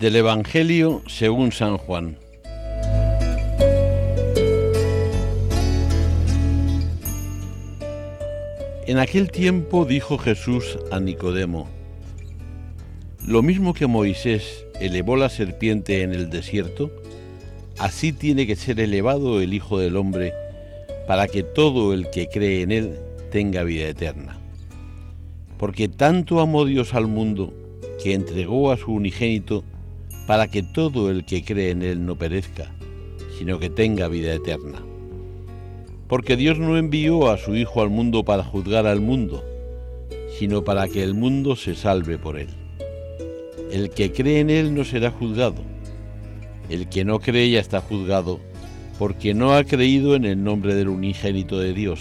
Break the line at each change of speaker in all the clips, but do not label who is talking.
Del Evangelio según San Juan. En aquel tiempo dijo Jesús a Nicodemo, lo mismo que Moisés elevó la serpiente en el desierto, así tiene que ser elevado el Hijo del Hombre, para que todo el que cree en él tenga vida eterna. Porque tanto amó Dios al mundo, que entregó a su unigénito, para que todo el que cree en él no perezca, sino que tenga vida eterna. Porque Dios no envió a su Hijo al mundo para juzgar al mundo, sino para que el mundo se salve por él. El que cree en él no será juzgado. El que no cree ya está juzgado, porque no ha creído en el nombre del unigénito de Dios.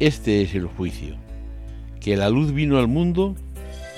Este es el juicio, que la luz vino al mundo